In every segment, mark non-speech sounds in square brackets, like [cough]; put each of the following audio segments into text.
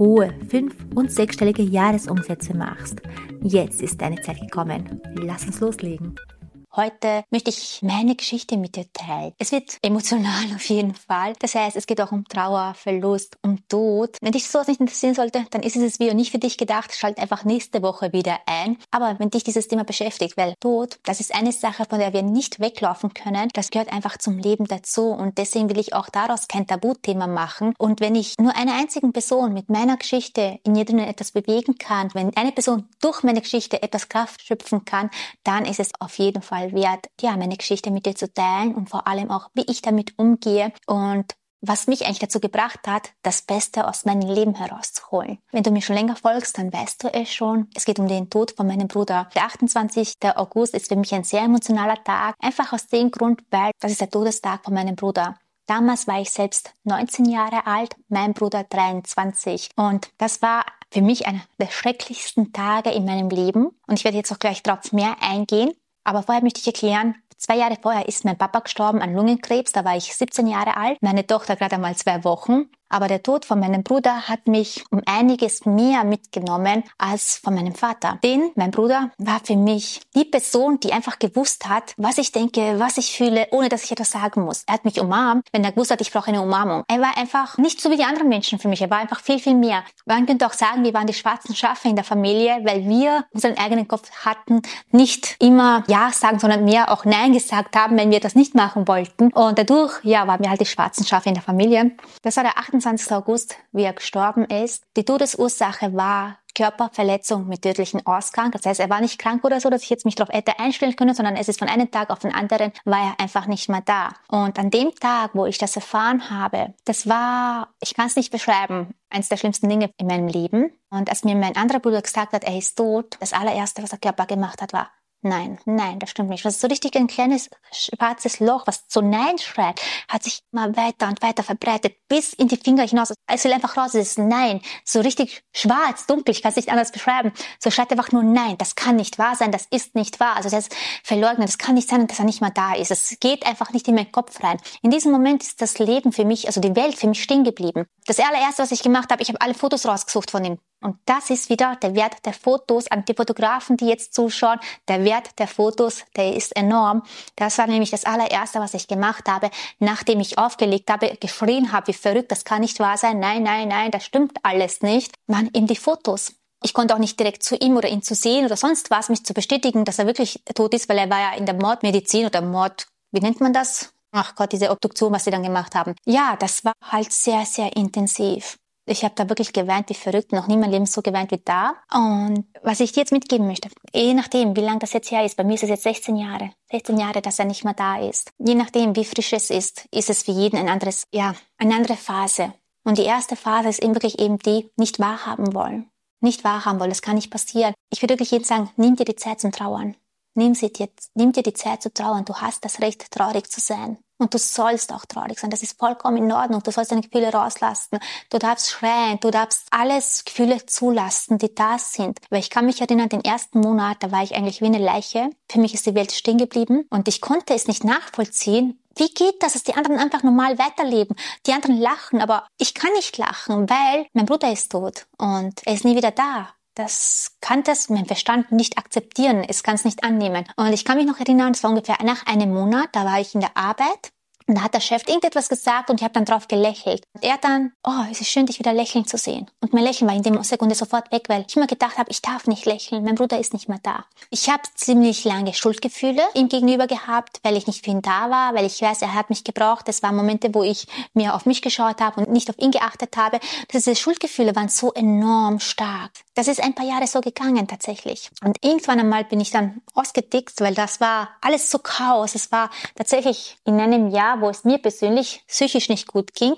hohe fünf- und sechsstellige Jahresumsätze machst. Jetzt ist deine Zeit gekommen. Lass uns loslegen. Heute möchte ich meine Geschichte mit dir teilen. Es wird emotional [laughs] auf jeden Fall. Das heißt, es geht auch um Trauer, Verlust, um Tod. Wenn dich sowas nicht interessieren sollte, dann ist dieses Video nicht für dich gedacht. Schalt einfach nächste Woche wieder ein. Aber wenn dich dieses Thema beschäftigt, weil Tod, das ist eine Sache, von der wir nicht weglaufen können. Das gehört einfach zum Leben dazu. Und deswegen will ich auch daraus kein Tabuthema machen. Und wenn ich nur einer einzigen Person mit meiner Geschichte in jedem etwas bewegen kann, wenn eine Person durch meine Geschichte etwas Kraft schöpfen kann, dann ist es auf jeden Fall Fall wert, ja, meine Geschichte mit dir zu teilen und vor allem auch, wie ich damit umgehe und was mich eigentlich dazu gebracht hat, das Beste aus meinem Leben herauszuholen. Wenn du mir schon länger folgst, dann weißt du es schon. Es geht um den Tod von meinem Bruder. Der 28. August ist für mich ein sehr emotionaler Tag. Einfach aus dem Grund, weil das ist der Todestag von meinem Bruder. Damals war ich selbst 19 Jahre alt, mein Bruder 23. Und das war für mich einer der schrecklichsten Tage in meinem Leben. Und ich werde jetzt auch gleich darauf mehr eingehen. Aber vorher möchte ich erklären, zwei Jahre vorher ist mein Papa gestorben an Lungenkrebs, da war ich 17 Jahre alt, meine Tochter gerade einmal zwei Wochen. Aber der Tod von meinem Bruder hat mich um einiges mehr mitgenommen als von meinem Vater. Denn mein Bruder war für mich die Person, die einfach gewusst hat, was ich denke, was ich fühle, ohne dass ich etwas sagen muss. Er hat mich umarmt, wenn er gewusst hat, ich brauche eine Umarmung. Er war einfach nicht so wie die anderen Menschen für mich. Er war einfach viel, viel mehr. Man könnte auch sagen, wir waren die schwarzen Schafe in der Familie, weil wir unseren eigenen Kopf hatten, nicht immer Ja sagen, sondern mehr auch Nein gesagt haben, wenn wir das nicht machen wollten. Und dadurch, ja, waren wir halt die schwarzen Schafe in der Familie. Das war der 28. August, wie er gestorben ist. Die Todesursache war Körperverletzung mit tödlichem Ausgang. Das heißt, er war nicht krank oder so, dass ich jetzt mich darauf hätte einstellen können, sondern es ist von einem Tag auf den anderen, war er einfach nicht mehr da. Und an dem Tag, wo ich das erfahren habe, das war, ich kann es nicht beschreiben, eines der schlimmsten Dinge in meinem Leben. Und als mir mein anderer Bruder gesagt hat, er ist tot, das allererste, was der Körper gemacht hat, war, Nein, nein, das stimmt nicht. Ist so richtig ein kleines schwarzes Loch, was so Nein schreit, hat sich immer weiter und weiter verbreitet, bis in die Finger hinaus. Es will einfach raus, es ist Nein. So richtig schwarz, dunkel, ich kann es nicht anders beschreiben. So schreit einfach nur Nein, das kann nicht wahr sein, das ist nicht wahr. Also das ist verleugnet, das kann nicht sein, dass er nicht mehr da ist. Es geht einfach nicht in meinen Kopf rein. In diesem Moment ist das Leben für mich, also die Welt für mich stehen geblieben. Das allererste, was ich gemacht habe, ich habe alle Fotos rausgesucht von ihm. Und das ist wieder der Wert der Fotos an die Fotografen, die jetzt zuschauen. Der Wert der Fotos, der ist enorm. Das war nämlich das allererste, was ich gemacht habe, nachdem ich aufgelegt habe, geschrien habe, wie verrückt, das kann nicht wahr sein. Nein, nein, nein, das stimmt alles nicht. Man eben die Fotos. Ich konnte auch nicht direkt zu ihm oder ihn zu sehen oder sonst was, mich zu bestätigen, dass er wirklich tot ist, weil er war ja in der Mordmedizin oder Mord, wie nennt man das? Ach Gott, diese Obduktion, was sie dann gemacht haben. Ja, das war halt sehr, sehr intensiv. Ich habe da wirklich geweint wie verrückt, noch nie mein Leben so geweint wie da. Und was ich dir jetzt mitgeben möchte, je nachdem, wie lange das jetzt her ist, bei mir ist es jetzt 16 Jahre, 16 Jahre, dass er nicht mehr da ist. Je nachdem, wie frisch es ist, ist es für jeden ein anderes, ja, eine andere Phase. Und die erste Phase ist eben wirklich eben die, nicht wahrhaben wollen. Nicht wahrhaben wollen, das kann nicht passieren. Ich würde wirklich jedem sagen, nimm dir die Zeit zum Trauern. Nimm, sie dir, nimm dir die Zeit zu trauern. Du hast das Recht, traurig zu sein. Und du sollst auch traurig sein. Das ist vollkommen in Ordnung. Du sollst deine Gefühle rauslassen. Du darfst schreien. Du darfst alles Gefühle zulassen, die da sind. Weil ich kann mich erinnern, den ersten Monat, da war ich eigentlich wie eine Leiche. Für mich ist die Welt stehen geblieben. Und ich konnte es nicht nachvollziehen. Wie geht das, dass die anderen einfach normal weiterleben? Die anderen lachen, aber ich kann nicht lachen, weil mein Bruder ist tot und er ist nie wieder da das kann das mein Verstand nicht akzeptieren. Es kann es nicht annehmen. Und ich kann mich noch erinnern, es war ungefähr nach einem Monat, da war ich in der Arbeit und da hat der Chef irgendetwas gesagt und ich habe dann drauf gelächelt. Und er dann, oh, es ist schön, dich wieder lächeln zu sehen. Und mein Lächeln war in dem Sekunde sofort weg, weil ich immer gedacht habe, ich darf nicht lächeln, mein Bruder ist nicht mehr da. Ich habe ziemlich lange Schuldgefühle ihm gegenüber gehabt, weil ich nicht für ihn da war, weil ich weiß, er hat mich gebraucht. Das waren Momente, wo ich mir auf mich geschaut habe und nicht auf ihn geachtet habe. Diese Schuldgefühle waren so enorm stark. Das ist ein paar Jahre so gegangen tatsächlich. Und irgendwann einmal bin ich dann ausgedickt, weil das war alles so Chaos. Es war tatsächlich in einem Jahr, wo es mir persönlich psychisch nicht gut ging,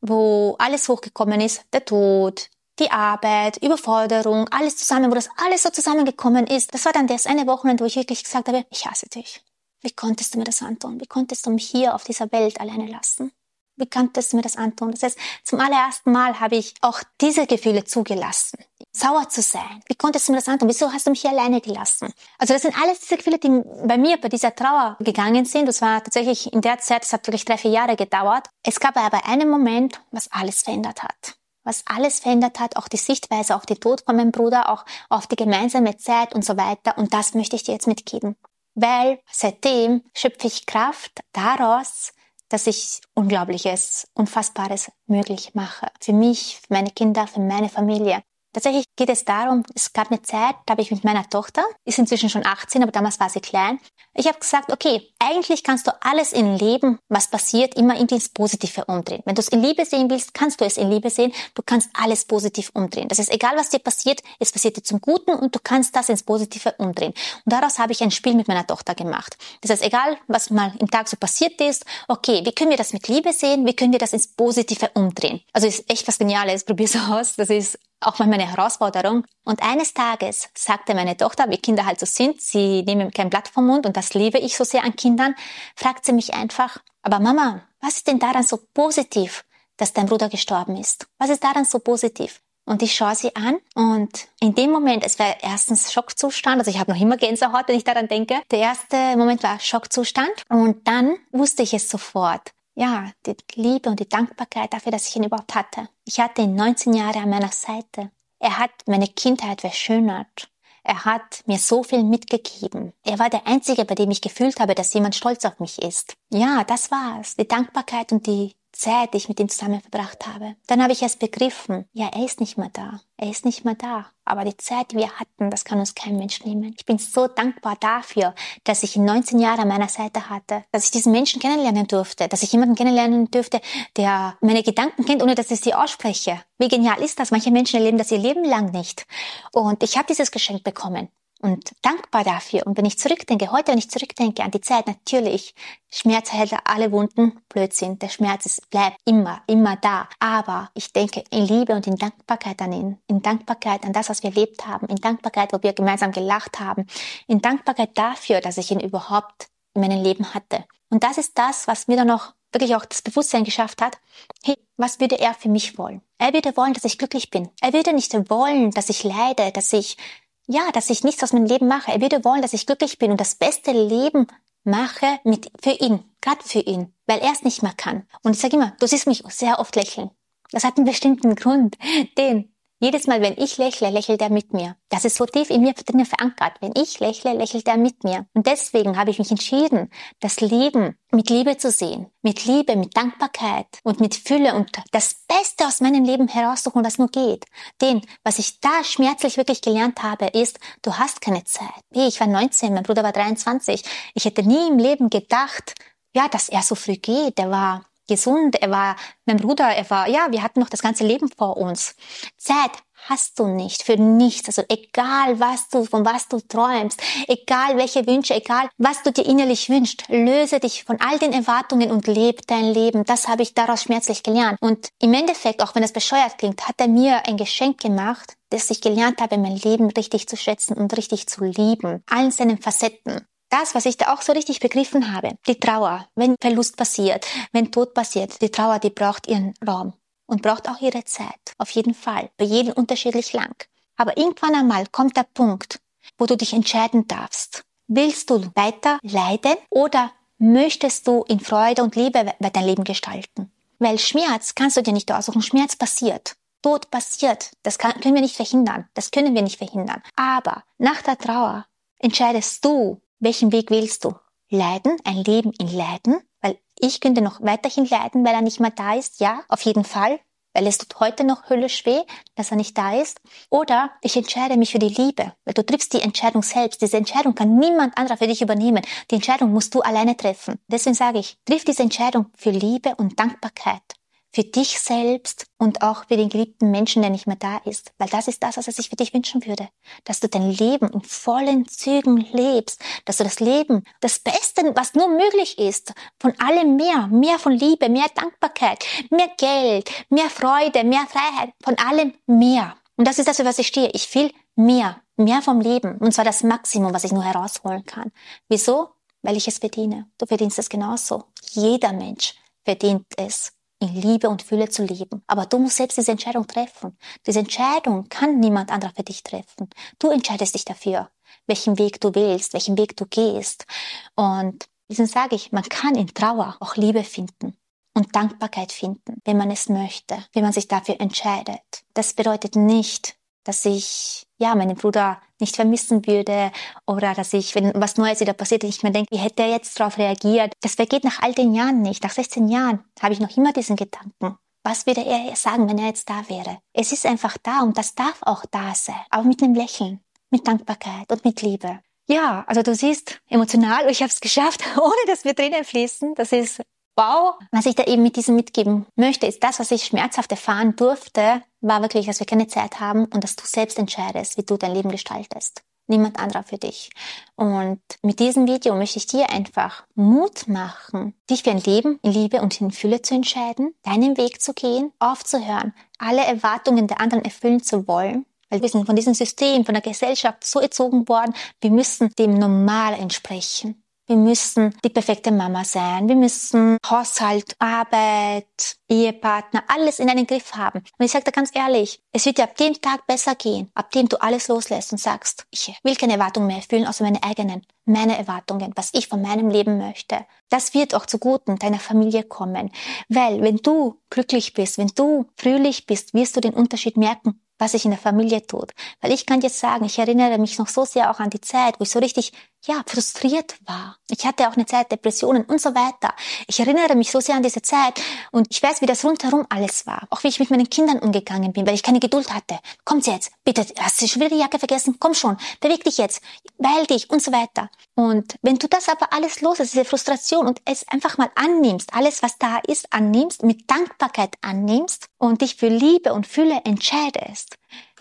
wo alles hochgekommen ist, der Tod, die Arbeit, Überforderung, alles zusammen, wo das alles so zusammengekommen ist. Das war dann das eine Wochenende, wo ich wirklich gesagt habe, ich hasse dich. Wie konntest du mir das antun? Wie konntest du mich hier auf dieser Welt alleine lassen? Wie konntest du mir das antun? Das heißt, zum allerersten Mal habe ich auch diese Gefühle zugelassen. Sauer zu sein. Wie konntest du mir das antun? Wieso hast du mich hier alleine gelassen? Also das sind alles diese Gefühle, die bei mir bei dieser Trauer gegangen sind. Das war tatsächlich in der Zeit, das hat wirklich drei, vier Jahre gedauert. Es gab aber einen Moment, was alles verändert hat was alles verändert hat, auch die Sichtweise auf den Tod von meinem Bruder, auch auf die gemeinsame Zeit und so weiter. Und das möchte ich dir jetzt mitgeben. Weil seitdem schöpfe ich Kraft daraus, dass ich Unglaubliches, Unfassbares möglich mache. Für mich, für meine Kinder, für meine Familie. Tatsächlich geht es darum, es gab eine Zeit, da habe ich mit meiner Tochter, ist inzwischen schon 18, aber damals war sie klein, ich habe gesagt, okay, eigentlich kannst du alles im Leben, was passiert, immer in ins Positive umdrehen. Wenn du es in Liebe sehen willst, kannst du es in Liebe sehen. Du kannst alles positiv umdrehen. Das ist egal, was dir passiert, es passiert dir zum Guten und du kannst das ins Positive umdrehen. Und daraus habe ich ein Spiel mit meiner Tochter gemacht. Das heißt, egal, was mal im Tag so passiert ist, okay, wie können wir das mit Liebe sehen? Wie können wir das ins Positive umdrehen? Also ist echt was Geniales. Probier's aus. Das ist auch mal meine Herausforderung. Und eines Tages sagte meine Tochter, wie Kinder halt so sind, sie nehmen kein Blatt vom Mund und das liebe ich so sehr an Kindern, fragt sie mich einfach, aber Mama, was ist denn daran so positiv, dass dein Bruder gestorben ist? Was ist daran so positiv? Und ich schaue sie an und in dem Moment, es war erstens Schockzustand, also ich habe noch immer Gänsehaut, wenn ich daran denke. Der erste Moment war Schockzustand und dann wusste ich es sofort ja, die Liebe und die Dankbarkeit dafür, dass ich ihn überhaupt hatte. Ich hatte ihn 19 Jahre an meiner Seite. Er hat meine Kindheit verschönert. Er hat mir so viel mitgegeben. Er war der Einzige, bei dem ich gefühlt habe, dass jemand stolz auf mich ist. Ja, das war's. Die Dankbarkeit und die Zeit, die ich mit ihm zusammen verbracht habe. Dann habe ich erst begriffen, ja, er ist nicht mehr da. Er ist nicht mehr da. Aber die Zeit, die wir hatten, das kann uns kein Mensch nehmen. Ich bin so dankbar dafür, dass ich ihn 19 Jahre an meiner Seite hatte, dass ich diesen Menschen kennenlernen durfte, dass ich jemanden kennenlernen durfte, der meine Gedanken kennt, ohne dass ich sie ausspreche. Wie genial ist das? Manche Menschen erleben das ihr Leben lang nicht. Und ich habe dieses Geschenk bekommen und dankbar dafür. Und wenn ich zurückdenke, heute, wenn ich zurückdenke an die Zeit, natürlich, Schmerz hält alle Wunden, Blödsinn. Der Schmerz ist, bleibt immer, immer da. Aber ich denke in Liebe und in Dankbarkeit an ihn, in Dankbarkeit an das, was wir erlebt haben, in Dankbarkeit, wo wir gemeinsam gelacht haben, in Dankbarkeit dafür, dass ich ihn überhaupt in meinem Leben hatte. Und das ist das, was mir dann noch wirklich auch das Bewusstsein geschafft hat, hey, was würde er für mich wollen? Er würde wollen, dass ich glücklich bin. Er würde nicht wollen, dass ich leide, dass ich ja, dass ich nichts aus meinem Leben mache. Er würde wollen, dass ich glücklich bin und das beste Leben mache mit, für ihn, gerade für ihn, weil er es nicht mehr kann. Und ich sage immer, du siehst mich sehr oft lächeln. Das hat einen bestimmten Grund, [laughs] den jedes Mal, wenn ich lächle, lächelt er mit mir. Das ist so tief in mir drinnen verankert. Wenn ich lächle, lächelt er mit mir. Und deswegen habe ich mich entschieden, das Leben mit Liebe zu sehen. Mit Liebe, mit Dankbarkeit und mit Fülle und das Beste aus meinem Leben heraussuchen, was nur geht. Denn was ich da schmerzlich wirklich gelernt habe, ist, du hast keine Zeit. Ich war 19, mein Bruder war 23. Ich hätte nie im Leben gedacht, ja, dass er so früh geht. Er war gesund, er war mein Bruder, er war, ja, wir hatten noch das ganze Leben vor uns. Zeit hast du nicht für nichts. Also egal, was du, von was du träumst, egal welche Wünsche, egal was du dir innerlich wünschst, löse dich von all den Erwartungen und lebe dein Leben. Das habe ich daraus schmerzlich gelernt. Und im Endeffekt, auch wenn es bescheuert klingt, hat er mir ein Geschenk gemacht, dass ich gelernt habe, mein Leben richtig zu schätzen und richtig zu lieben. Allen seinen Facetten das, was ich da auch so richtig begriffen habe, die Trauer, wenn Verlust passiert, wenn Tod passiert, die Trauer, die braucht ihren Raum und braucht auch ihre Zeit. Auf jeden Fall. Bei jedem unterschiedlich lang. Aber irgendwann einmal kommt der Punkt, wo du dich entscheiden darfst. Willst du weiter leiden oder möchtest du in Freude und Liebe dein Leben gestalten? Weil Schmerz kannst du dir nicht aussuchen. Schmerz passiert. Tod passiert. Das kann, können wir nicht verhindern. Das können wir nicht verhindern. Aber nach der Trauer entscheidest du, welchen Weg wählst du? Leiden, ein Leben in Leiden, weil ich könnte noch weiterhin leiden, weil er nicht mehr da ist, ja, auf jeden Fall, weil es tut heute noch höllisch weh, dass er nicht da ist. Oder ich entscheide mich für die Liebe, weil du triffst die Entscheidung selbst. Diese Entscheidung kann niemand anderer für dich übernehmen. Die Entscheidung musst du alleine treffen. Deswegen sage ich, triff diese Entscheidung für Liebe und Dankbarkeit für dich selbst und auch für den geliebten Menschen, der nicht mehr da ist. Weil das ist das, was er sich für dich wünschen würde. Dass du dein Leben in vollen Zügen lebst. Dass du das Leben, das Beste, was nur möglich ist, von allem mehr, mehr von Liebe, mehr Dankbarkeit, mehr Geld, mehr Freude, mehr Freiheit, von allem mehr. Und das ist das, für was ich stehe. Ich will mehr, mehr vom Leben. Und zwar das Maximum, was ich nur herausholen kann. Wieso? Weil ich es verdiene. Du verdienst es genauso. Jeder Mensch verdient es in Liebe und Fülle zu leben. Aber du musst selbst diese Entscheidung treffen. Diese Entscheidung kann niemand anderer für dich treffen. Du entscheidest dich dafür, welchen Weg du willst, welchen Weg du gehst. Und deswegen sage ich, man kann in Trauer auch Liebe finden und Dankbarkeit finden, wenn man es möchte, wenn man sich dafür entscheidet. Das bedeutet nicht, dass ich ja meinen Bruder nicht vermissen würde oder dass ich, wenn was Neues wieder passiert, ich mir denke, wie hätte er jetzt darauf reagiert? Das vergeht nach all den Jahren nicht. Nach 16 Jahren habe ich noch immer diesen Gedanken. Was würde er sagen, wenn er jetzt da wäre? Es ist einfach da und das darf auch da sein, aber mit einem Lächeln, mit Dankbarkeit und mit Liebe. Ja, also du siehst, emotional, [laughs] ich habe es geschafft, ohne dass wir Tränen fließen. Das ist wow. Was ich da eben mit diesem mitgeben möchte, ist das, was ich schmerzhaft erfahren durfte, war wirklich, dass wir keine Zeit haben und dass du selbst entscheidest, wie du dein Leben gestaltest. Niemand anderer für dich. Und mit diesem Video möchte ich dir einfach Mut machen, dich für ein Leben in Liebe und in Fülle zu entscheiden, deinen Weg zu gehen, aufzuhören, alle Erwartungen der anderen erfüllen zu wollen. Weil wir sind von diesem System, von der Gesellschaft so erzogen worden, wir müssen dem Normal entsprechen. Wir müssen die perfekte Mama sein. Wir müssen Haushalt, Arbeit, Ehepartner, alles in einen Griff haben. Und ich sage dir ganz ehrlich, es wird dir ab dem Tag besser gehen, ab dem du alles loslässt und sagst, ich will keine Erwartungen mehr erfüllen, außer meine eigenen, meine Erwartungen, was ich von meinem Leben möchte. Das wird auch zuguten deiner Familie kommen. Weil wenn du glücklich bist, wenn du fröhlich bist, wirst du den Unterschied merken was sich in der Familie tut. Weil ich kann jetzt sagen, ich erinnere mich noch so sehr auch an die Zeit, wo ich so richtig, ja, frustriert war. Ich hatte auch eine Zeit Depressionen und so weiter. Ich erinnere mich so sehr an diese Zeit und ich weiß, wie das rundherum alles war. Auch wie ich mit meinen Kindern umgegangen bin, weil ich keine Geduld hatte. Kommt jetzt, bitte, hast du schon wieder die Jacke vergessen? Komm schon, beweg dich jetzt, beeil dich und so weiter. Und wenn du das aber alles los ist, diese Frustration und es einfach mal annimmst, alles was da ist, annimmst, mit Dankbarkeit annimmst und dich für Liebe und Fülle entscheidest,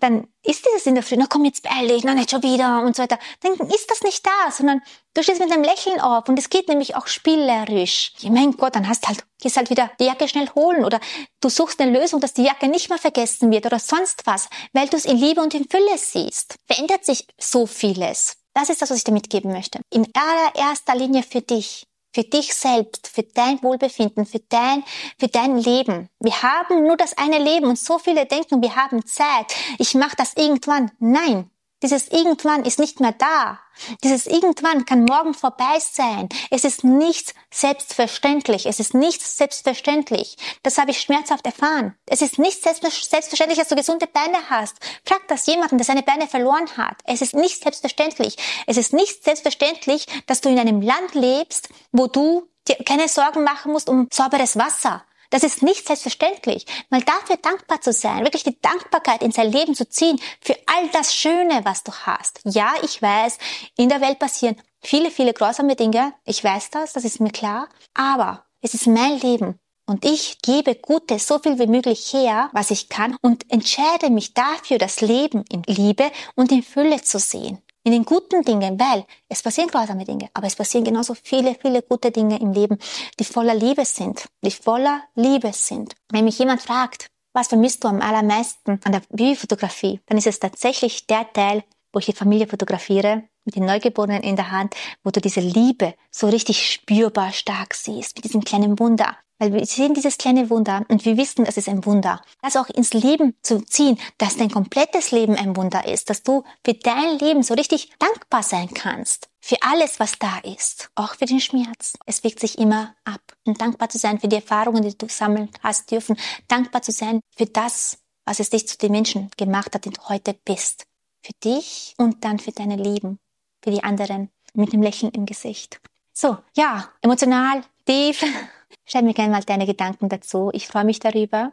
dann ist dieses in der Früh, na komm jetzt beeil dich, na nicht schon wieder und so weiter. Dann ist das nicht da, sondern du stehst mit einem Lächeln auf und es geht nämlich auch spielerisch. Ja, mein Gott, dann hast halt, gehst halt wieder die Jacke schnell holen oder du suchst eine Lösung, dass die Jacke nicht mehr vergessen wird oder sonst was, weil du es in Liebe und in Fülle siehst. Verändert sich so vieles. Das ist das, was ich dir mitgeben möchte. In allererster Linie für dich für dich selbst, für dein Wohlbefinden, für dein, für dein Leben. Wir haben nur das eine Leben und so viele denken, wir haben Zeit. Ich mache das irgendwann. Nein, dieses irgendwann ist nicht mehr da. Dieses irgendwann kann morgen vorbei sein. Es ist nicht selbstverständlich. Es ist nicht selbstverständlich. Das habe ich schmerzhaft erfahren. Es ist nicht selbstverständlich, dass du gesunde Beine hast. Frag das jemanden, der seine Beine verloren hat. Es ist nicht selbstverständlich. Es ist nicht selbstverständlich, dass du in einem Land lebst, wo du dir keine Sorgen machen musst um sauberes Wasser das ist nicht selbstverständlich. Mal dafür dankbar zu sein, wirklich die Dankbarkeit in sein Leben zu ziehen für all das Schöne, was du hast. Ja, ich weiß, in der Welt passieren viele, viele grausame Dinge. Ich weiß das, das ist mir klar. Aber es ist mein Leben. Und ich gebe Gutes so viel wie möglich her, was ich kann, und entscheide mich dafür, das Leben in Liebe und in Fülle zu sehen in den guten Dingen, weil es passieren grausame Dinge, aber es passieren genauso viele, viele gute Dinge im Leben, die voller Liebe sind, die voller Liebe sind. Wenn mich jemand fragt, was vermisst du am allermeisten an der Babyfotografie, dann ist es tatsächlich der Teil, wo ich die Familie fotografiere, mit den Neugeborenen in der Hand, wo du diese Liebe so richtig spürbar stark siehst, mit diesem kleinen Wunder. Weil wir sehen dieses kleine Wunder und wir wissen, es ist ein Wunder. Das auch ins Leben zu ziehen, dass dein komplettes Leben ein Wunder ist, dass du für dein Leben so richtig dankbar sein kannst. Für alles, was da ist. Auch für den Schmerz. Es wirkt sich immer ab. Und dankbar zu sein für die Erfahrungen, die du sammeln hast dürfen. Dankbar zu sein für das, was es dich zu den Menschen gemacht hat, den du heute bist. Für dich und dann für deine Lieben. Für die anderen. Mit einem Lächeln im Gesicht. So, ja, emotional, tief. [laughs] Schreib mir gerne mal deine Gedanken dazu. Ich freue mich darüber.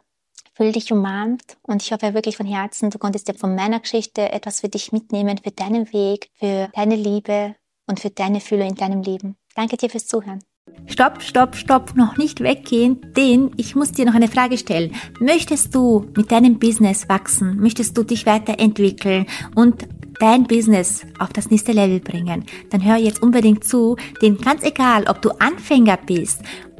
Fühl dich umarmt und ich hoffe wirklich von Herzen, du konntest dir von meiner Geschichte etwas für dich mitnehmen, für deinen Weg, für deine Liebe und für deine Fülle in deinem Leben. Danke dir fürs Zuhören. Stopp, stopp, stopp, noch nicht weggehen, denn ich muss dir noch eine Frage stellen. Möchtest du mit deinem Business wachsen? Möchtest du dich weiterentwickeln und dein Business auf das nächste Level bringen, dann hör jetzt unbedingt zu, denn ganz egal, ob du Anfänger bist